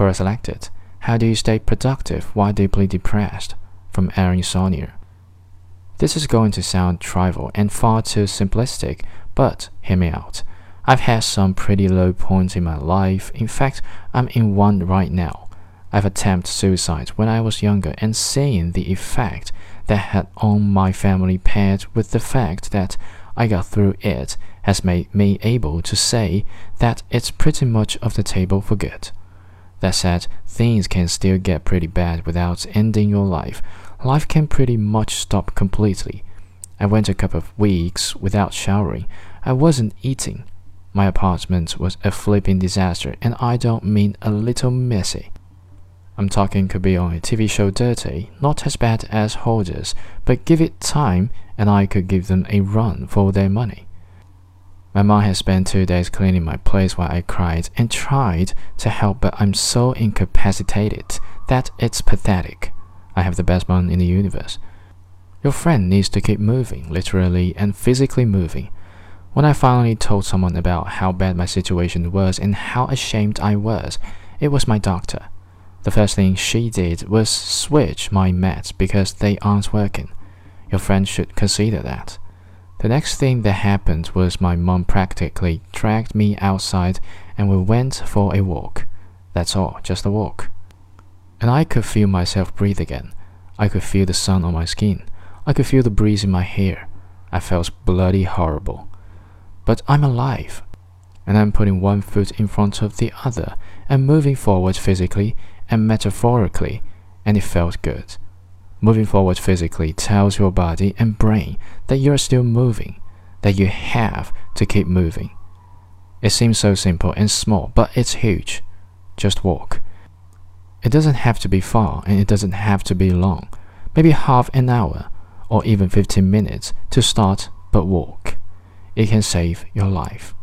Quora selected. How do you stay productive while deeply depressed? From Aaron Sonier. This is going to sound trivial and far too simplistic, but hear me out. I've had some pretty low points in my life. In fact, I'm in one right now. I've attempted suicide when I was younger and seeing the effect that had on my family paired with the fact that I got through it has made me able to say that it's pretty much off the table for good. That said, things can still get pretty bad without ending your life. Life can pretty much stop completely. I went a couple of weeks without showering. I wasn't eating. My apartment was a flipping disaster, and I don't mean a little messy. I'm talking could be on a TV show dirty, not as bad as Hoarders, but give it time and I could give them a run for their money. My mom has spent two days cleaning my place while I cried and tried to help, but I'm so incapacitated that it's pathetic. I have the best mom in the universe. Your friend needs to keep moving, literally and physically moving. When I finally told someone about how bad my situation was and how ashamed I was, it was my doctor. The first thing she did was switch my meds because they aren't working. Your friend should consider that. The next thing that happened was my mom practically dragged me outside and we went for a walk. That's all, just a walk. And I could feel myself breathe again. I could feel the sun on my skin. I could feel the breeze in my hair. I felt bloody horrible. But I'm alive. And I'm putting one foot in front of the other and moving forward physically and metaphorically, and it felt good. Moving forward physically tells your body and brain that you're still moving, that you have to keep moving. It seems so simple and small, but it's huge. Just walk. It doesn't have to be far and it doesn't have to be long. Maybe half an hour or even 15 minutes to start, but walk. It can save your life.